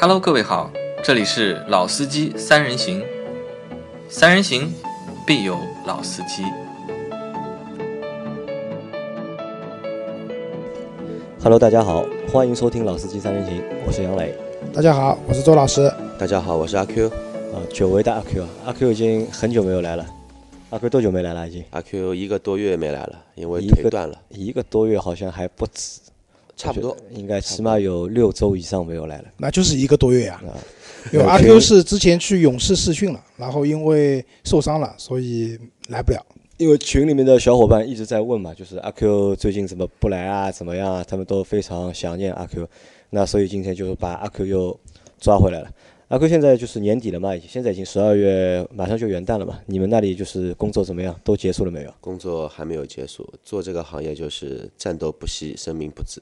Hello，各位好，这里是老司机三人行，三人行必有老司机。Hello，大家好，欢迎收听《老司机三人行》，我是杨磊。大家好，我是周老师。大家好，我是阿 Q。啊，久违的阿 Q 啊，阿 Q 已经很久没有来了。阿 Q 多久没来了？已经阿 Q 一个多月没来了，因为一个腿断了，一个多月，好像还不止，差不多。应该起码有六周以上没有来了。那就是一个多月呀、啊因为阿 Q 是之前去勇士试训了，然后因为受伤了，所以来不了。因为群里面的小伙伴一直在问嘛，就是阿 Q 最近怎么不来啊？怎么样啊？他们都非常想念阿 Q。那所以今天就是把阿 Q 又抓回来了。阿 Q 现在就是年底了嘛，现在已经十二月，马上就元旦了嘛。你们那里就是工作怎么样？都结束了没有？工作还没有结束，做这个行业就是战斗不息，生命不止。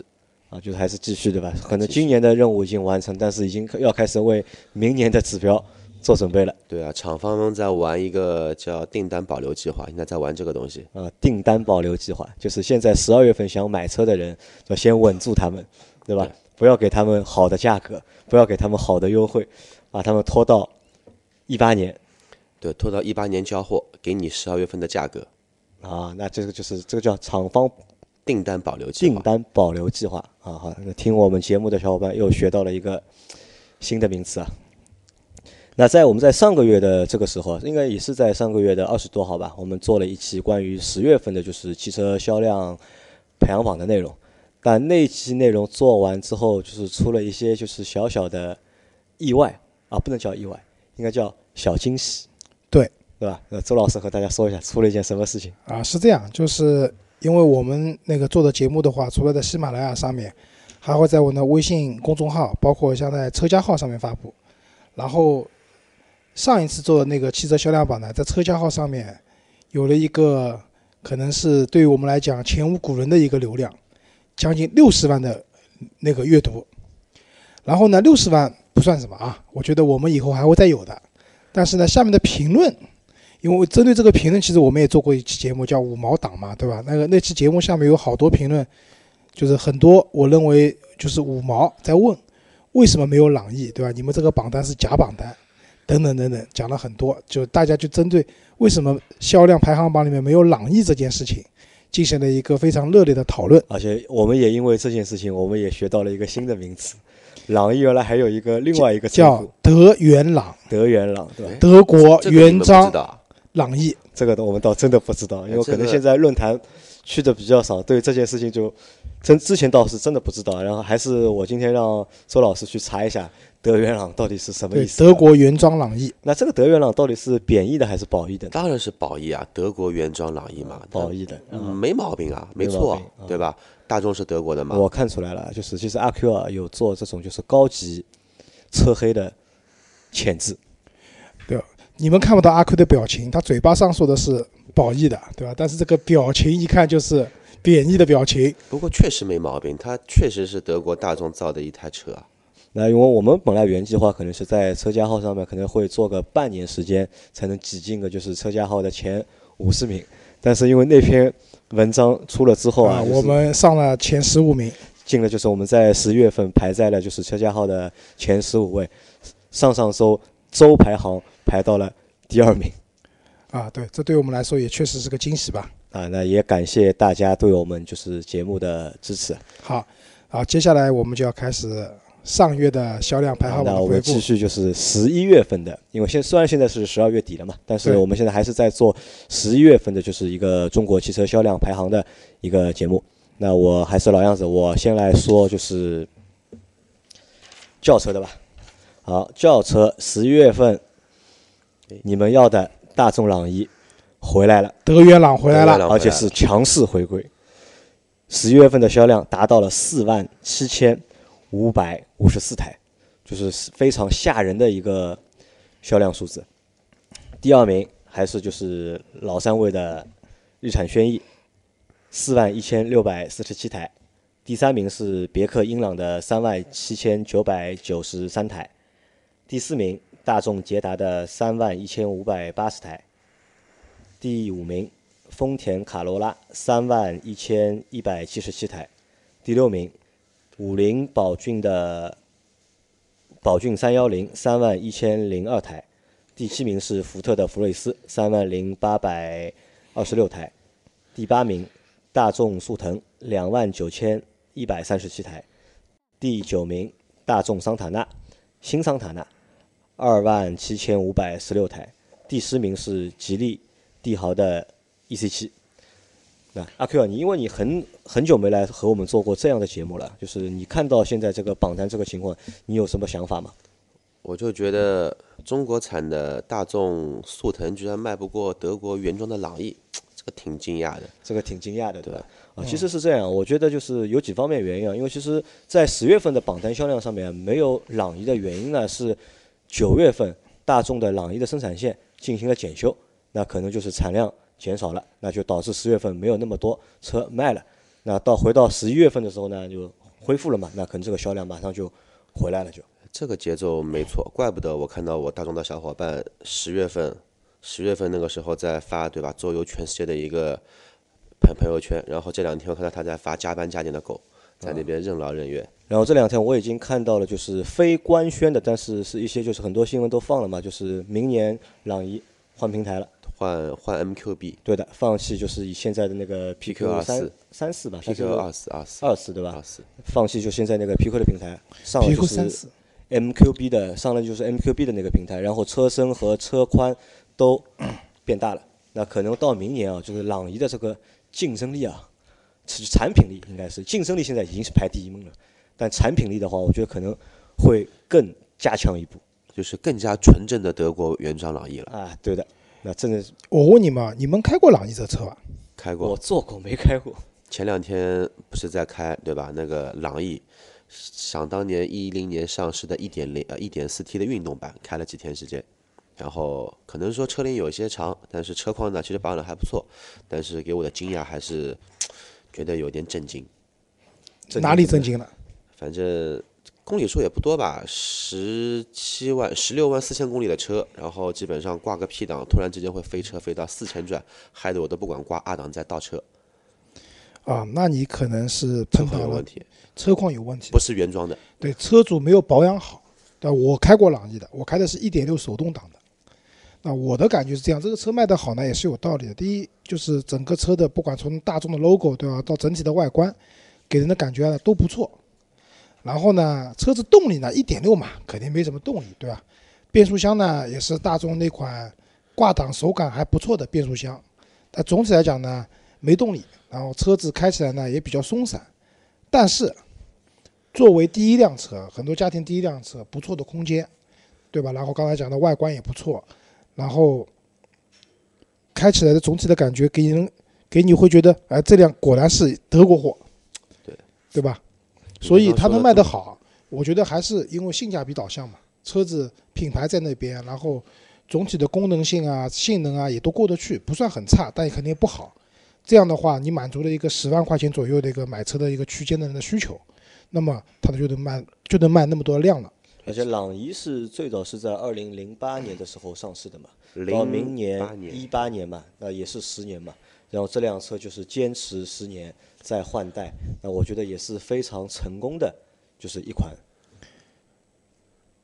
啊，就是还是继续对吧？可能今年的任务已经完成，但是已经要开始为明年的指标做准备了。对啊，厂方们在玩一个叫订单保留计划，现在在玩这个东西。啊，订单保留计划就是现在十二月份想买车的人，要先稳住他们，对吧？对不要给他们好的价格，不要给他们好的优惠，把他们拖到一八年对，拖到一八年交货，给你十二月份的价格。啊。那这个就是这个叫厂方订单保留计划订。单保留计划啊。好，那听我们节目的小伙伴又学到了一个新的名词啊。那在我们在上个月的这个时候，应该也是在上个月的二十多号吧，我们做了一期关于十月份的，就是汽车销量排行榜的内容。但那期内容做完之后，就是出了一些就是小小的意外啊，不能叫意外，应该叫小惊喜，对，对吧？那周老师和大家说一下，出了一件什么事情？啊，是这样，就是因为我们那个做的节目的话，除了在喜马拉雅上面，还会在我的微信公众号，包括像在车家号上面发布。然后上一次做的那个汽车销量榜呢，在车家号上面有了一个可能是对于我们来讲前无古人的一个流量，将近六十万的那个阅读。然后呢，六十万不算什么啊，我觉得我们以后还会再有的。但是呢，下面的评论因为针对这个评论，其实我们也做过一期节目，叫“五毛党”嘛，对吧？那个那期节目下面有好多评论，就是很多我认为就是五毛在问为什么没有朗逸，对吧？你们这个榜单是假榜单，等等等等，讲了很多，就大家就针对为什么销量排行榜里面没有朗逸这件事情，进行了一个非常热烈的讨论。而且我们也因为这件事情，我们也学到了一个新的名词，朗逸原来还有一个另外一个叫，德元朗，德元朗，对吧？德国这个朗逸。这个我们倒真的不知道，因为可能现在论坛去的比较少，对这件事情就真之前倒是真的不知道。然后还是我今天让周老师去查一下德元朗到底是什么意，思。德国原装朗逸，那这个德元朗到底是贬义的还是褒义的？当然是褒义啊，德国原装朗逸嘛，褒义的。嗯，没毛病啊，没错啊，对吧？大众是德国的嘛，我看出来了，就是其实阿 Q 啊有做这种就是高级车黑的潜质。你们看不到阿 Q 的表情，他嘴巴上说的是褒义的，对吧？但是这个表情一看就是贬义的表情。不过确实没毛病，它确实是德国大众造的一台车啊。那因为我们本来原计划可能是在车架号上面可能会做个半年时间才能挤进个就是车架号的前五十名，但是因为那篇文章出了之后啊，就是我们上了前十五名，进了就是我们在十月份排在了就是车架号的前十五位，上上周周排行排到了第二名啊，对，这对我们来说也确实是个惊喜吧。啊，那也感谢大家对我们就是节目的支持。好，好，接下来我们就要开始上月的销量排行榜那我们继。续就是十一月份的，因为现虽然现在是十二月底了嘛，但是我们现在还是在做十一月份的，就是一个中国汽车销量排行的一个节目。那我还是老样子，我先来说就是轿车的吧。好，轿车十一月份，你们要的大众朗逸回来了，德元朗回来了，而且是强势回归。十一月份的销量达到了四万七千五百五十四台，就是非常吓人的一个销量数字。第二名还是就是老三位的日产轩逸，四万一千六百四十七台。第三名是别克英朗的三万七千九百九十三台。第四名大众捷达的三万一千五百八十台。第五名丰田卡罗拉三万一千一百七十七台，第六名五菱宝骏的宝骏三幺零三万一千零二台，第七名是福特的福睿斯三万零八百二十六台，第八名大众速腾两万九千一百三十七台，第九名大众桑塔纳新桑塔纳二万七千五百十六台，第十名是吉利帝豪的 EC 七。那阿 Q 啊，你因为你很很久没来和我们做过这样的节目了，就是你看到现在这个榜单这个情况，你有什么想法吗？我就觉得中国产的大众速腾居然卖不过德国原装的朗逸，这个挺惊讶的。这个挺惊讶的，对吧？啊，其实是这样，我觉得就是有几方面原因啊，因为其实，在十月份的榜单销量上面没有朗逸的原因呢，是九月份大众的朗逸的生产线进行了检修，那可能就是产量减少了，那就导致十月份没有那么多车卖了。那到回到十一月份的时候呢，就恢复了嘛，那可能这个销量马上就回来了，就。这个节奏没错，怪不得我看到我大众的小伙伴十月份，十月份那个时候在发，对吧？周游全世界的一个朋朋友圈，然后这两天我看到他在发加班加点的狗，在那边任劳任怨。然后这两天我已经看到了，就是非官宣的，但是是一些就是很多新闻都放了嘛，就是明年朗逸换平台了，换换 MQB，对的，放弃就是以现在的那个 PQ 三24三四吧 PQ 二四二四二四对吧二？四，放弃就现在那个 PQ 的平台，上了就是 MQB 的，上了就是 MQB 的那个平台，然后车身和车宽都变大了。那可能到明年啊，就是朗逸的这个竞争力啊，是产品力应该是竞争力现在已经是排第一名了，但产品力的话，我觉得可能会更加强一步就是更加纯正的德国原装朗逸了。啊。对的，那真的是我问你们啊，你们开过朗逸这车吧？开过，我坐过没开过，前两天不是在开对吧？那个朗逸，想当年一零年上市的一点零呃 1.4T 的运动版，开了几天时间，然后可能说车龄有些长，但是车况呢其实保养的还不错，但是给我的惊讶还是觉得有点震惊。震惊哪里震惊了？反正公里数也不多吧，十七万、十六万四千公里的车，然后基本上挂个 P 档，突然之间会飞车飞到四千转，害得我都不管挂二档再倒车，啊，那你可能是车碰到了况有问题，车况有问题不，是原装的。对，车主没有保养好。对，我开过朗逸的，我开的是一点六手动挡的。那我的感觉是这样，这个车卖得好呢，也是有道理的。第一，就是整个车的，不管从大众的 logo 对吧，到整体的外观，给人的感觉呢都不错。然后呢，车子动力呢，一点六嘛肯定没什么动力，对吧？变速箱呢，也是大众那款挂档手感还不错的变速箱。但总体来讲呢，没动力，然后车子开起来呢也比较松散。但是作为第一辆车，很多家庭第一辆车，不错的空间，对吧？然后刚才讲的外观也不错，然后开起来的总体的感觉给人给你会觉得，哎，这辆果然是德国货，对对吧？所以它能卖得好，我觉得还是因为性价比导向嘛，车子品牌在那边，然后总体的功能性啊、性能啊也都过得去，不算很差，但也肯定不好。这样的话，你满足了一个十万块钱左右的一个买车的一个区间的人的需求，那么它就能卖就能卖那么多量了。而且朗逸是最早是在二零零八年的时候上市的嘛，到明年08年一八年嘛，那也是十年嘛。然后这辆车就是坚持十年再换代，那我觉得也是非常成功的，就是一款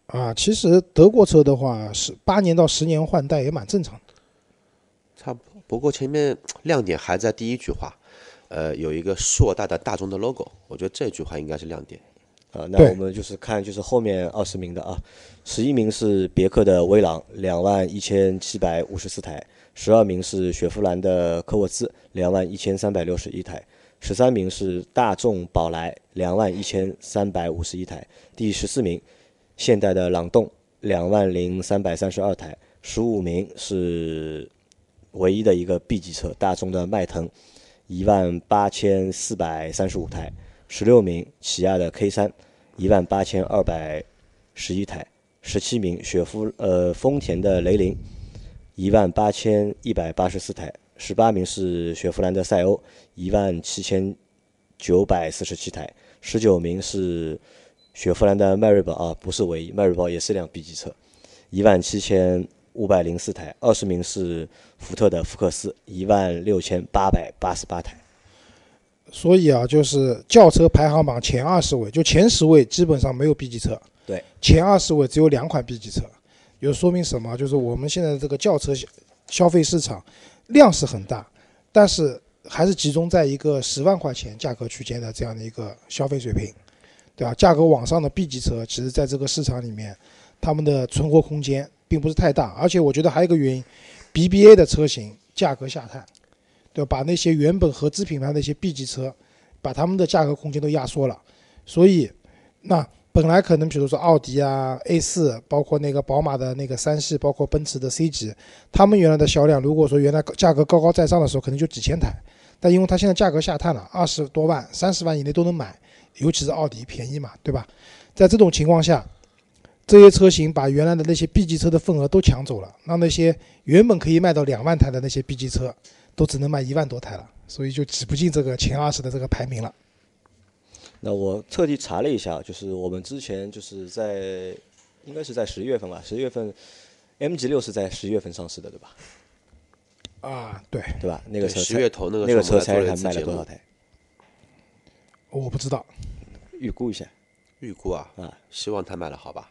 啊，其实德国车的话是八年到十年换代也蛮正常的。差不多。不过前面亮点还在第一句话，呃，有一个硕大的大众的 logo，我觉得这句话应该是亮点。啊，那我们就是看就是后面二十名的啊，十一名是别克的威朗，两万一千七百五十四台；十二名是雪佛兰的科沃兹，两万一千三百六十一台；十三名是大众宝来，两万一千三百五十一台；第十四名，现代的朗动，两万零三百三十二台；十五名是唯一的一个 B 级车，大众的迈腾，一万八千四百三十五台；十六名起亚的 K 三，一万八千二百十一台；十七名雪佛呃丰田的雷凌，一万八千一百八十四台；十八名是雪佛兰的赛欧，一万七千九百四十七台；十九名是雪佛兰的迈锐宝啊，不是唯一，迈锐宝也是辆 B 级车，一万七千五百零四台；二十名是福特的福克斯，一万六千八百八十八台。所以啊，就是轿车排行榜前二十位，就前十位基本上没有 B 级车，对，前二十位只有两款 B 级车，有说明什么？就是我们现在这个轿车消消费市场量是很大，但是还是集中在一个十万块钱价格区间的这样的一个消费水平，对吧？价格往上的 B 级车，其实在这个市场里面，他们的存活空间并不是太大，而且我觉得还有一个原因，BBA 的车型价格下探，对吧？把那些原本合资品牌的一些 B 级车，把他们的价格空间都压缩了，所以那本来可能比如说奥迪啊、A 四，包括那个宝马的那个三系，包括奔驰的 C 级，他们原来的销量，如果说原来价格高高在上的时候，可能就几千台，但因为它现在价格下探了，二十多万、三十万以内都能买，尤其是奥迪便宜嘛，对吧？在这种情况下，这些车型把原来的那些 B 级车的份额都抢走了，让那些原本可以卖到两万台的那些 B 级车，都只能卖一万多台了，所以就挤不进这个前二十的这个排名了。那我特地查了一下，就是我们之前就是在应该是在十一月份吧，十一月份 MG 六是在十一月份上市的，对吧？啊，对，对吧？那个车十月头那个那个时候车才还卖了多少，台？我不知道，预估一下预估啊，啊，希望它卖的好吧？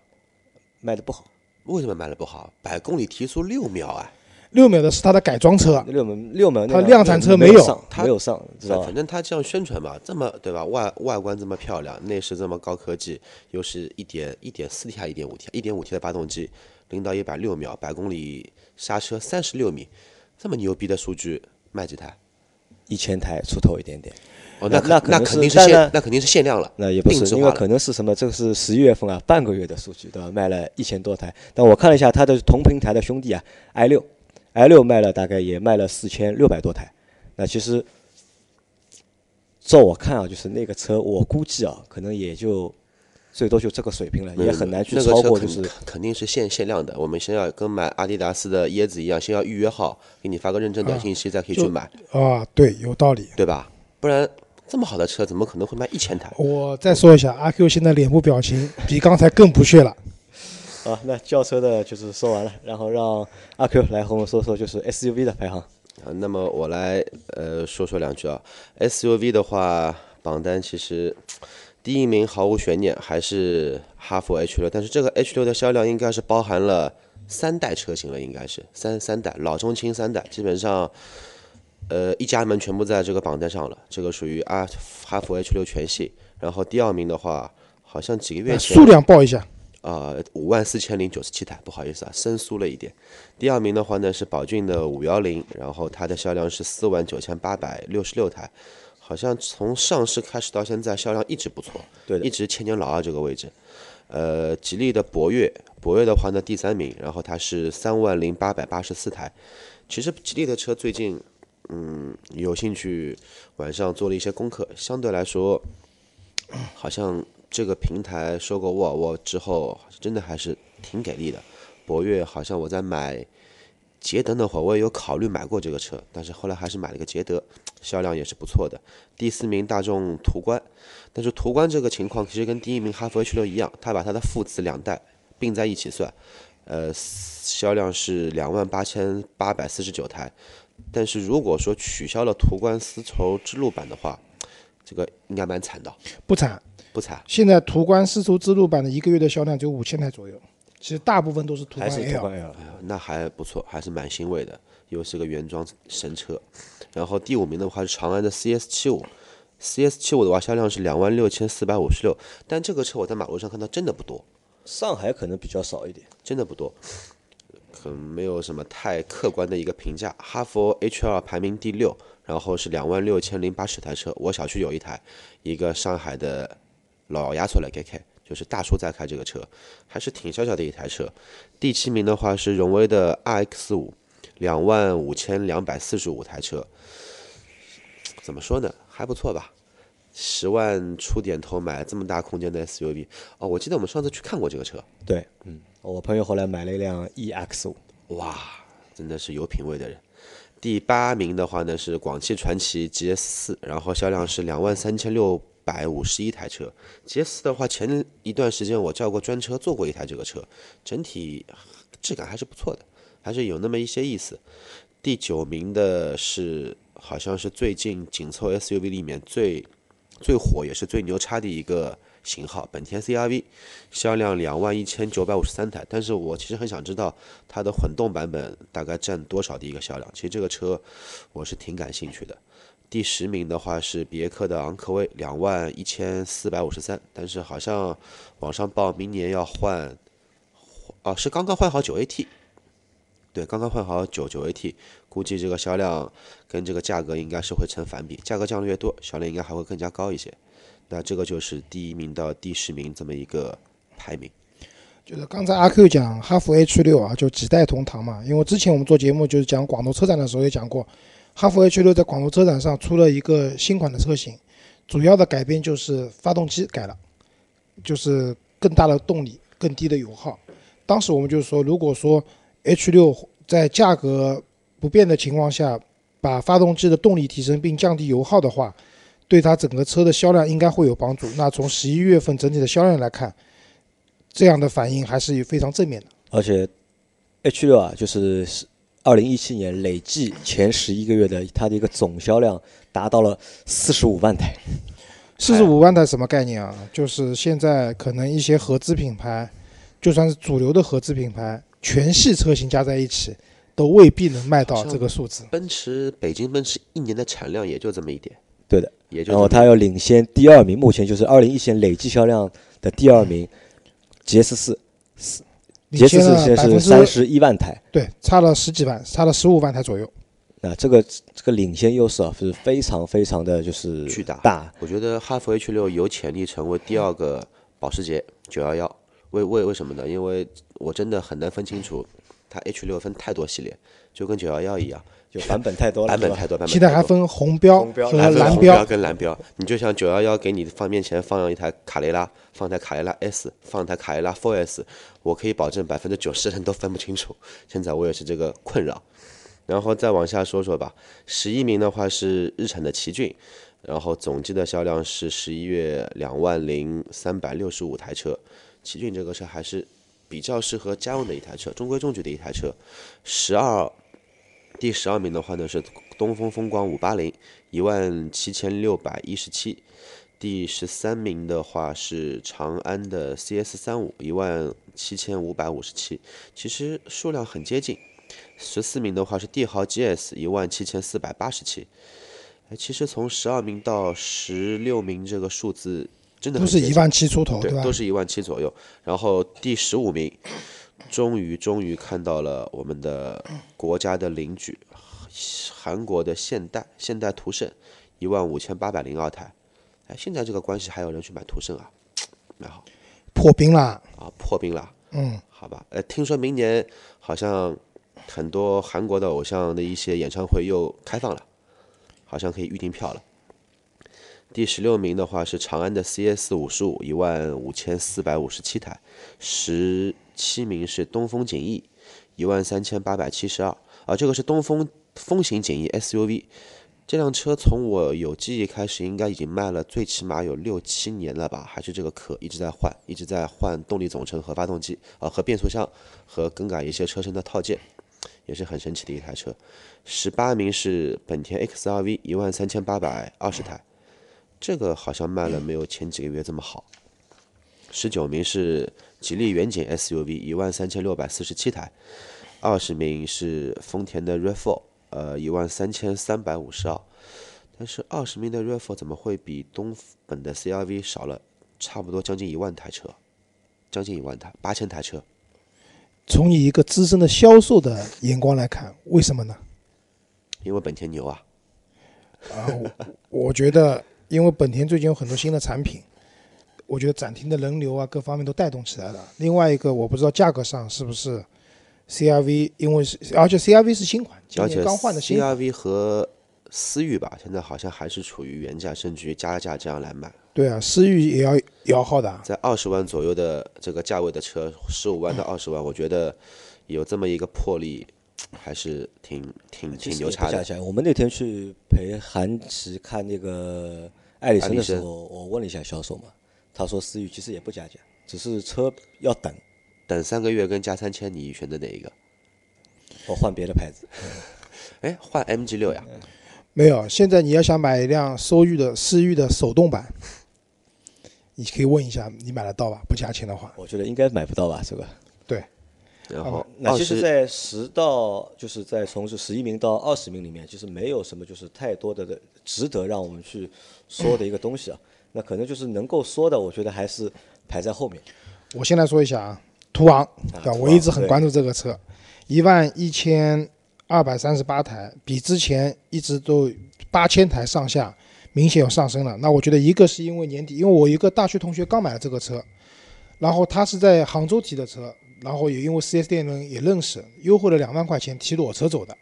卖的不好。为什么卖的不好？百公里提速六秒啊！六秒的是它的改装车，六门六门那辆它量产车没没有上，它没有上，知道吧反？正它这样宣传吧，这么对吧？外外观这么漂亮，内饰这么高科技，又是一点一点四 T 还一点五 T，一点五 T 的发动机，零到一百六秒，百公里刹车三十六米，这么牛逼的数据卖几台？一千台出头一点点。哦，那那那肯定是限，那肯定是限量了，那也不是，因为。可能是什么？这个是十一月份啊，半个月的数据，对吧？卖了一千多台，但我看了一下它的同平台的兄弟啊，i 六，i 六卖了大概也卖了四千六百多台。那其实照我看啊，就是那个车，我估计啊，可能也就最多就这个水平了，也很难去超过就是肯定是限限量的。我们先要跟买阿迪达斯的椰子一样，先要预约号，给你发个认证短信息，再可以去买，啊，对，有道理。对吧？不然这么好的车，怎么可能会卖一千台？我再说一下，阿 Q 现在脸部表情比刚才更不屑了。啊，那轿车的就是说完了，然后让阿 Q 来和我们说说就是 SUV 的排行。啊，那么我来呃说说两句啊。SUV 的话，榜单其实第一名毫无悬念还是哈弗 H 六，但是这个 H 六的销量应该是包含了三代车型了，应该是三三代老中青三代，基本上呃一家门全部在这个榜单上了，这个属于啊哈弗 H 六全系。然后第二名的话，好像几个月前数量报一下，啊，五万四千零九十七台，不好意思啊，生疏了一点。第二名的话呢是宝骏的五幺零，然后它的销量是四万九千八百六十六台，好像从上市开始到现在销量一直不错，对的一直千年老二这个位置。呃，吉利的博越，博越的话呢第三名，然后它是三万零八百八十四台。其实吉利的车最近，嗯，有兴趣晚上做了一些功课，相对来说，好像这个平台收购沃尔沃之后，真的还是挺给力的。博越好像我在买捷德那会儿，我也有考虑买过这个车，但是后来还是买了个捷德，销量也是不错的。第四名大众途观，但是途观这个情况其实跟第一名哈弗 H 六一样，它把它的父子两代并在一起算，呃，销量是两万八千八百四十九台。但是如果说取消了途观丝绸之路版的话，这个应该蛮惨的，不惨。不惨。现在途观丝绸之路版的一个月的销量只有五千台左右，其实大部分都是途观还是途 L。观 L，呃那还不错，还是蛮欣慰的，又是个原装神车。然后第五名的话是长安的 CS 七五，CS 七五的话销量是两万六千四百五十六，但这个车我在马路上看到真的不多，上海可能比较少一点。真的不多，可能没有什么太客观的一个评价。哈弗 H 2排名第六，然后是两万六千零八十台车，我小区有一台，一个上海的老压缩来开开，就是大叔在开这个车，还是挺小小的一台车。第七名的话是荣威的 RX 五，两万五千两百四十五台车，怎么说呢，还不错吧。十万出点头买这么大空间的 SUV 哦，我记得我们上次去看过这个车，对，嗯，我朋友后来买了一辆 EX 五，哇，真的是有品位的人。第八名的话呢是广汽传祺 GS 四，然后销量是两万三千六百五十一台车。杰斯的话，前一段时间我叫过专车坐过一台这个车，整体质感还是不错的，还是有那么一些意思。第九名的是好像是最近紧凑 SUV 里面最最火也是最牛叉的一个型号本田 CRV，销量两万一千九百五十三台。但是我其实很想知道它的混动版本大概占多少的一个销量。其实这个车我是挺感兴趣的。第十名的话是别克的昂科威，两万一千四百五十三，但是好像网上报明年要换，哦，是刚刚换好九 AT，对，刚刚换好九九 AT，估计这个销量跟这个价格应该是会成反比，价格降的越多，销量应该还会更加高一些。那这个就是第一名到第十名这么一个排名。就是刚才阿 Q 讲哈弗 H 六啊，就几代同堂嘛。因为之前我们做节目就是讲广州车展的时候也讲过，哈弗 H 六在广州车展上出了一个新款的车型，主要的改变就是发动机改了，就是更大的动力、更低的油耗。当时我们就是说，如果说 H 六在价格不变的情况下，把发动机的动力提升并降低油耗的话，对它整个车的销量应该会有帮助。那从十一月份整体的销量来看，这样的反应还是非常正面的。而且 H 六啊，就是二零一七年累计前十一个月的它的一个总销量达到了四十五万台。四十五万台什么概念啊？就是现在可能一些合资品牌，就算是主流的合资品牌，全系车型加在一起，都未必能卖到这个数字。奔驰北京奔驰一年的产量也就这么一点，对的，也就然后它要领先第二名，目前就是二零一七年累计销量的第二名，GS 四领先，GS 四了现在是三十一万台。对，差了十几万，差了十五万台左右。那这个这个领先优势啊，是非常非常的就是巨大大。我觉得哈弗 H 六有潜力成为第二个保时捷911。为为为什么呢？因为我真的很难分清楚，它 H 六分太多系列，就跟911一样，就版本太多了，版本太多，版本现在还分红标红标和还分蓝红标跟蓝标。你就像九幺幺给你放面前放一台卡雷拉，放台卡雷拉 S，放台卡雷拉 Four S，我可以保证百分之九十人都分不清楚。现在我也是这个困扰。然后再往下说说吧，十一名的话是日产的奇骏，然后总计的销量是十一月两万零三百六十五台车。奇骏这个车还是比较适合家用的一台车，中规中矩的一台车。十二，第十二名的话呢是东风风光五八零，一万七千六百一十七。第十三名的话是长安的 CS 三五，一万七千五百五十七，其实数量很接近。十四名的话是帝豪 GS，一万七千四百八十七。哎，其实从十二名到十六名这个数字真的都是一万七出头，对，吧都？是一万七左右。然后第十五名，终于终于看到了我们的国家的邻居，韩国的现代现代途胜，一万五千八百零二台。哎，现在这个关系还有人去买途胜啊，蛮好破冰啦，啊，破冰了。嗯，好吧，呃，听说明年好像很多韩国的偶像的一些演唱会又开放了，好像可以预订票了。第十六名的话是长安的 CS 五十五，一万五千四百五十七台。十七名是东风景逸，一万三千八百七十二。啊，这个是东风风行景逸 SUV。这辆车从我有记忆开始，应该已经卖了最起码有六七年了吧？还是这个壳一直在换，一直在换动力总成和发动机啊、和变速箱和更改一些车身的套件，也是很神奇的一台车。十八名是本田 XRV，一万三千八百二十台，这个好像卖了没有前几个月这么好。十九名是吉利远景 SUV，一万三千六百四十七台。二十名是丰田的 RAV4，呃，一万三千三百五十二。但是二十名的 RAV4 怎么会比东本的 CRV 少了差不多将近一万台车？将近一万台，八千台车。从你一个资深的销售的眼光来看，为什么呢？因为本田牛啊，啊，我我觉得，因为本田最近有很多新的产品，我觉得展厅的人流啊，各方面都带动起来了。另外一个，我不知道价格上是不是 CRV，因为是而且 CRV 是新款，今而且年刚换的新款。CRV 和思域吧，现在好像还是处于原价，甚至于加价这样来卖。对啊，思域也要摇号的啊。在二十万左右的这个价位的车，十五万到二十万，我觉得有这么一个魄力，还是挺挺挺牛叉的。也不假假我们那天去陪韩琦看那个爱丽绅的时候，我问了一下销售嘛，他说思域其实也不加价，只是车要等，等三个月跟加三千，你选择哪一个？我换别的牌子。哎，换 MG 六呀？没有，现在你要想买一辆思域的思域的手动版，你可以问一下，你买得到吧？不加钱的话，我觉得应该买不到吧，这个。然后那其实在十到就是在从这十一名到二十名里面，其实没有什么就是太多的的值得让我们去说的一个东西啊。那可能就是能够说的，我觉得还是排在后面。我先来说一下啊，途昂，对吧？途我一直很关注这个车，一万一千二百三十八台，比之前一直都八千台上下，明显有上升了。那我觉得一个是因为年底，因为我一个大学同学刚买了这个车，然后他是在杭州提的车，然后也因为 4S 店人也认识，优惠了两万块钱提裸车走的。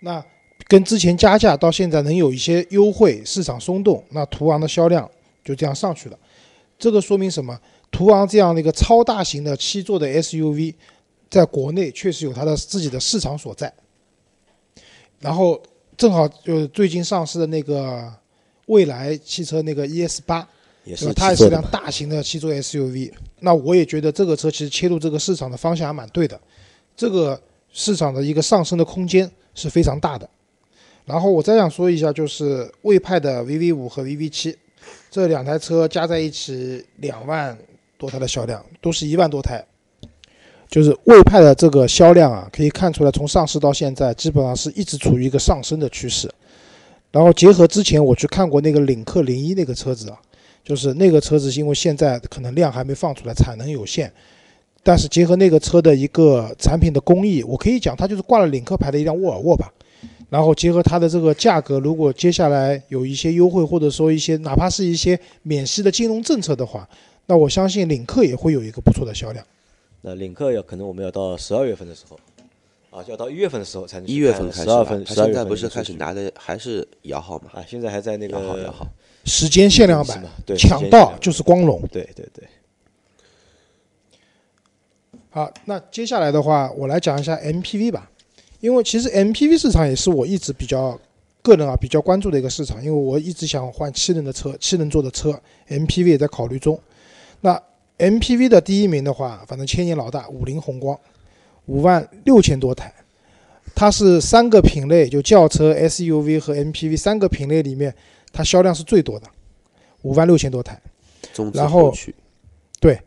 那跟之前加价到现在能有一些优惠，市场松动，那途昂的销量就这样上去了。这个说明什么？途昂这样的一个超大型的七座的 SUV，在国内确实有它的自己的市场所在。然后正好就是最近上市的那个蔚来汽车那个 ES 八，也是？它也是辆大型的七座 SUV。那我也觉得这个车其实切入这个市场的方向还蛮对的，这个市场的一个上升的空间是非常大的。然后我再想说一下，就是魏派的 VV 五和 VV 七这两台车加在一起两万多台的销量，都是一万多台。就是魏派的这个销量啊，可以看出来，从上市到现在，基本上是一直处于一个上升的趋势。然后结合之前我去看过那个领克零一那个车子啊，就是那个车子，因为现在可能量还没放出来，产能有限，但是结合那个车的一个产品的工艺，我可以讲它就是挂了领克牌的一辆沃尔沃吧。然后结合它的这个价格，如果接下来有一些优惠，或者说一些哪怕是一些免息的金融政策的话，那我相信领克也会有一个不错的销量。那领克要可能我们要到十二月份的时候，啊，要到一月份的时候才能一月份开始吧十二份，他十二月现在不是开始拿的还是摇号嘛？啊，现在还在那个摇号摇号，时间限量版是吗，对抢到就是光荣。对对对，好，那接下来的话，我来讲一下 MPV 吧，因为其实 MPV 市场也是我一直比较个人啊比较关注的一个市场，因为我一直想换七人的车，七人座的车，MPV 也在考虑中。那 MPV 的第一名的话，反正千年老大五菱宏光，五万六千多台，它是三个品类，就轿车、SUV 和 MPV 三个品类里面，它销量是最多的，五万六千多台。然后对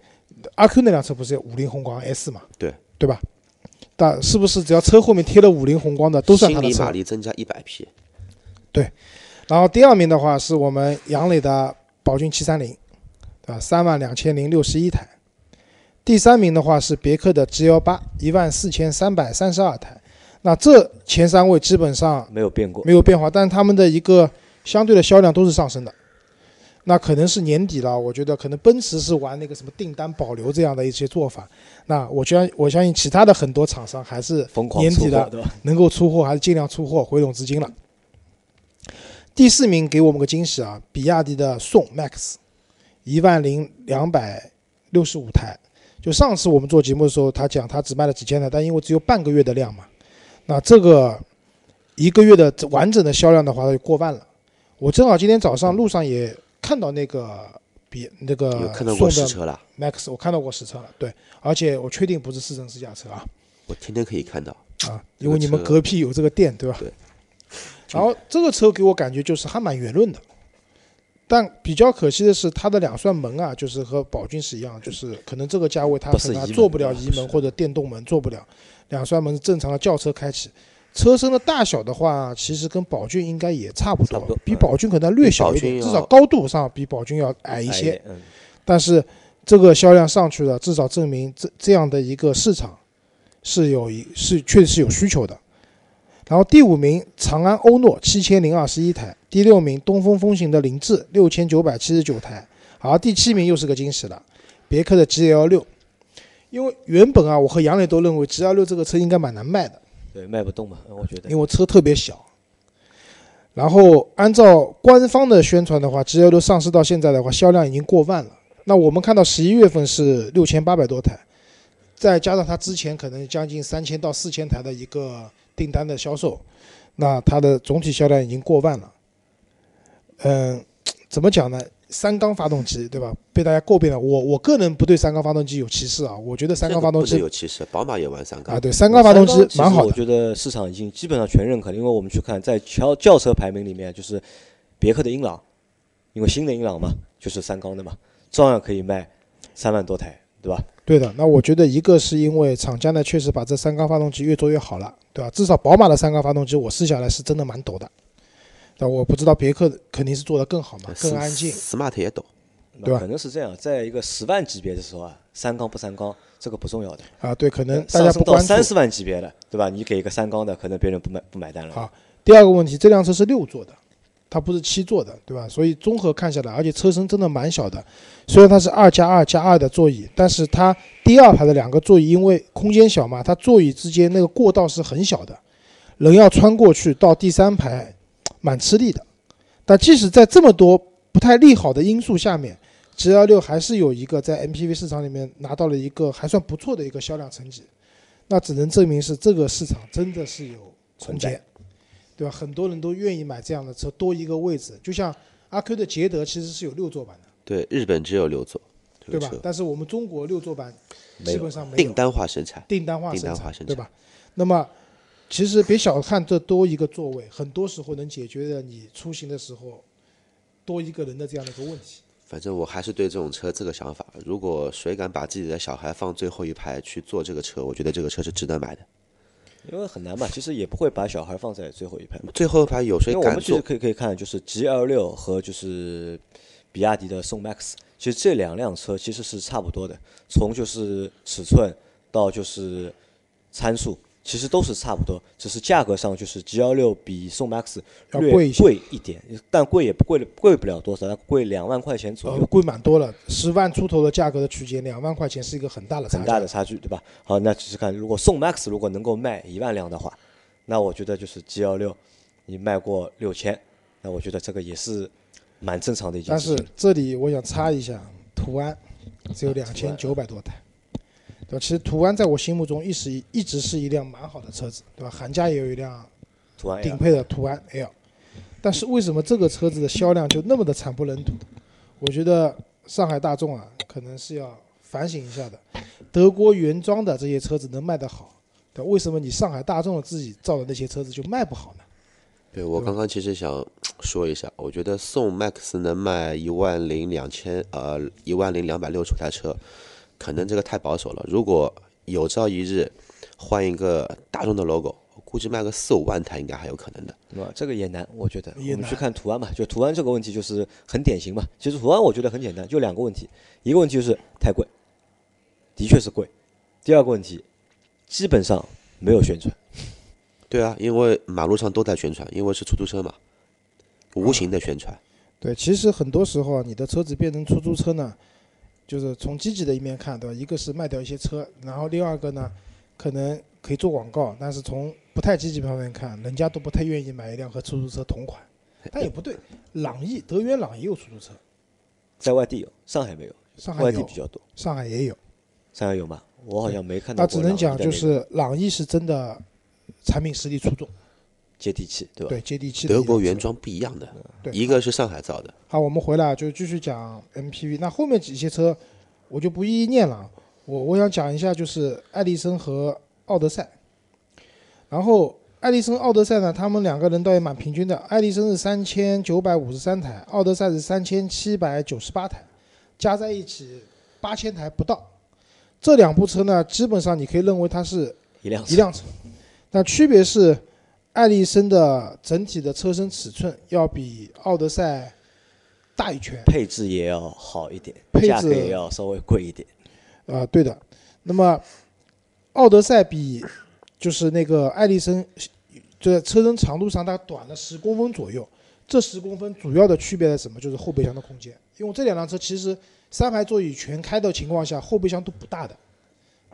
阿 Q 那辆车不是五菱宏光 S 嘛？对，对吧？但是不是只要车后面贴了五菱宏光的都算它的马？力增加一百匹，对然后第二名的话是我们杨磊的宝骏七三零，对吧？三万两千零六十一台。第三名的话是别克的 G 幺八，一万四千三百三十二台。那这前三位基本上没有变过。没有变化，但是他们的一个相对的销量都是上升的。那可能是年底了，我觉得可能奔驰是玩那个什么订单保留这样的一些做法。那我相我相信其他的很多厂商还是年底的？能够出货还是尽量出货回笼资金了。第四名给我们个惊喜啊，比亚迪的宋 MAX，一万零两百六十五台。就上次我们做节目的时候，他讲他只卖了几千台，但因为只有半个月的量嘛，那这个一个月的完整的销量的话，就过万了。我正好今天早上路上也看到那个比那个有看到过宋的实车了，Max，我看到过实车了，对，而且我确定不是试乘试驾车啊。我天天可以看到。啊，因为你们隔壁有这个店，对吧？对。然后这个车给我感觉就是还蛮圆润的，但比较可惜的是它的两扇门啊，就是和宝骏是一样，就是可能这个价位它可能还做不了移门或者电动门做不了，两扇门是正常的轿车开启。车身的大小的话，其实跟宝骏应该也差不多，不多比宝骏可能略小一点，至少高度上比宝骏要矮一些。但是这个销量上去了，至少证明这这样的一个市场是有一是确实是有需求的。然后第五名长安欧诺七千零二十一台，第六名东风风行的凌志六千九百七十九台，好，第七名又是个惊喜了，别克的 GL 六，因为原本啊我和杨磊都认为 GL 六这个车应该蛮难卖的，对，卖不动嘛，我觉得因为车特别小。然后按照官方的宣传的话，G L 六上市到现在的话，销量已经过万了。那我们看到十一月份是六千八百多台，再加上它之前可能将近三千到四千台的一个订单的销售，那它的总体销量已经过万了。嗯，怎么讲呢？三缸发动机对吧？被大家诟病了。我我个人不对三缸发动机有歧视啊，我觉得三缸发动机有歧视，宝马也玩三缸啊，，对三缸发动机蛮好的。我觉得市场已经基本上全认可了，因为我们去看在轿轿车排名里面，就是别克的英朗，因为新的英朗嘛，就是三缸的嘛，照样可以卖三万多台，对吧？对的，那我觉得一个是因为厂家呢确实把这三缸发动机越做越好了，对吧？至少宝马的三缸发动机我试下来是真的蛮抖的，但我不知道别克肯定是做得更好嘛，更安静。，smart 也懂，对吧可能是这样，在一个十万级别的时候啊，三缸不三缸这个不重要的，啊，对，可能大家不关注。升到三十万级别的，对吧？你给一个三缸的，可能别人不买不买单了。好第二个问题，这辆车是六座的，它不是七座的，对吧？所以综合看下来，而且车身真的蛮小的。虽然它是二加二加二的座椅，但是它第二排的两个座椅因为空间小嘛，它座椅之间那个过道是很小的，人要穿过去到第三排，蛮吃力的。但即使在这么多不太利好的因素下面，G L 六还是有一个在 MPV 市场里面拿到了一个还算不错的一个销量成绩，那只能证明是这个市场真的是有空间，对吧？很多人都愿意买这样的车，多一个位置。就像阿 Q 的捷德其实是有六座版的，对，日本只有六座，对吧？但是我们中国六座版基本上没有订单化生产，订单化生产对吧？那么其实别小看这多一个座位，很多时候能解决了你出行的时候多一个人的这样的一个问题。反正我还是对这种车这个想法，如果谁敢把自己的小孩放最后一排去坐这个车，我觉得这个车是值得买的。因为很难嘛，其实也不会把小孩放在最后一排嘛。最后一排有谁敢因为我们其实？可以可以看，就是 G L 六和就是比亚迪的宋 MAX，其实这两辆车其实是差不多的，从就是尺寸到就是参数，其实都是差不多，只是价格上就是 G 幺六比宋 MAX 略要贵一贵一点，但贵也不贵贵不了多少，它贵两万块钱左呃，右。贵蛮多了，十万出头的价格的区间，两万块钱是一个很大的差距。很大的差距，对吧？好，那只是看如果宋 MAX 如果能够卖一万辆的话，那我觉得就是 G 幺六你卖过六千，那我觉得这个也是蛮正常的一件事情。是这里我想插一下，途安只有两千九百多台，对吧？其实途安在我心目中一直一直是一辆蛮好的车子，对吧？韩家也有一辆途安顶配的途安 L，但是为什么这个车子的销量就那么的惨不忍睹？我觉得上海大众啊，可能是要反省一下的。德国原装的这些车子能卖得好，对吧，为什么你上海大众自己造的那些车子就卖不好呢？对我刚刚其实想说一下，我觉得宋 MAX 能卖一万零两千呃一万零两百六十台车，可能这个太保守了。如果有朝一日换一个大众的 logo，我估计卖个四五万台应该还有可能的。那么这个也难，我觉得我们去看图安嘛，就图安这个问题就是很典型嘛。其实图安我觉得很简单，就两个问题，一个问题就是太贵，的确是贵；第二个问题，基本上没有宣传。对啊，因为马路上都在宣传，因为是出租车嘛，无形的宣传。对，其实很多时候啊，你的车子变成出租车呢，就是从积极的一面看，对吧？一个是卖掉一些车，然后另二个呢，可能可以做广告，但是从不太积极方面看，人家都不太愿意买一辆和出租车同款。但也不对，朗逸、德源朗也有出租车，在外地有，上海没有，上海有外地比，较多。上海也有。上海有吗？我好像没看到那。只能讲就是朗逸是真的产品实力出众，接地气，对吧？对接地气。德国原装不一样的，对一个是上海造的，好，我们回来就继续讲 MPV。那后面几些车我就不一一念了，我我想讲一下就是艾力绅和奥德赛。然后艾力绅、奥德赛呢，他们两个人倒也蛮平均的。艾力绅是三千九百五十三台，奥德赛是三千七百九十八台，加在一起八千台不到。这两部车呢，基本上你可以认为它是一辆车一辆车。那区别是，艾力绅的整体的车身尺寸要比奥德赛大一圈。配置也要好一点，配置价格也要稍微贵一点。啊、对的。那么，奥德赛比就是那个艾力绅，就在车身长度上它短了十公分左右。这十公分主要的区别在什么？就是后备箱的空间。因为这两辆车其实三排座椅全开的情况下，后备箱都不大的。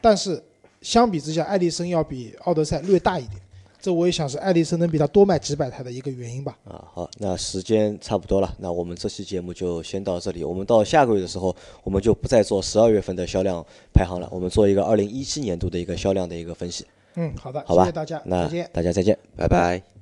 但是相比之下，艾力绅要比奥德赛略大一点。这我也想是爱丽丝能比它多卖几百台的一个原因吧。啊，好，那时间差不多了，那我们这期节目就先到这里。我们到下个月的时候，我们就不再做十二月份的销量排行了，我们做一个二零一七年度的一个销量的一个分析，嗯，好的，好吧？谢谢大家，那再见。大家再见。拜拜。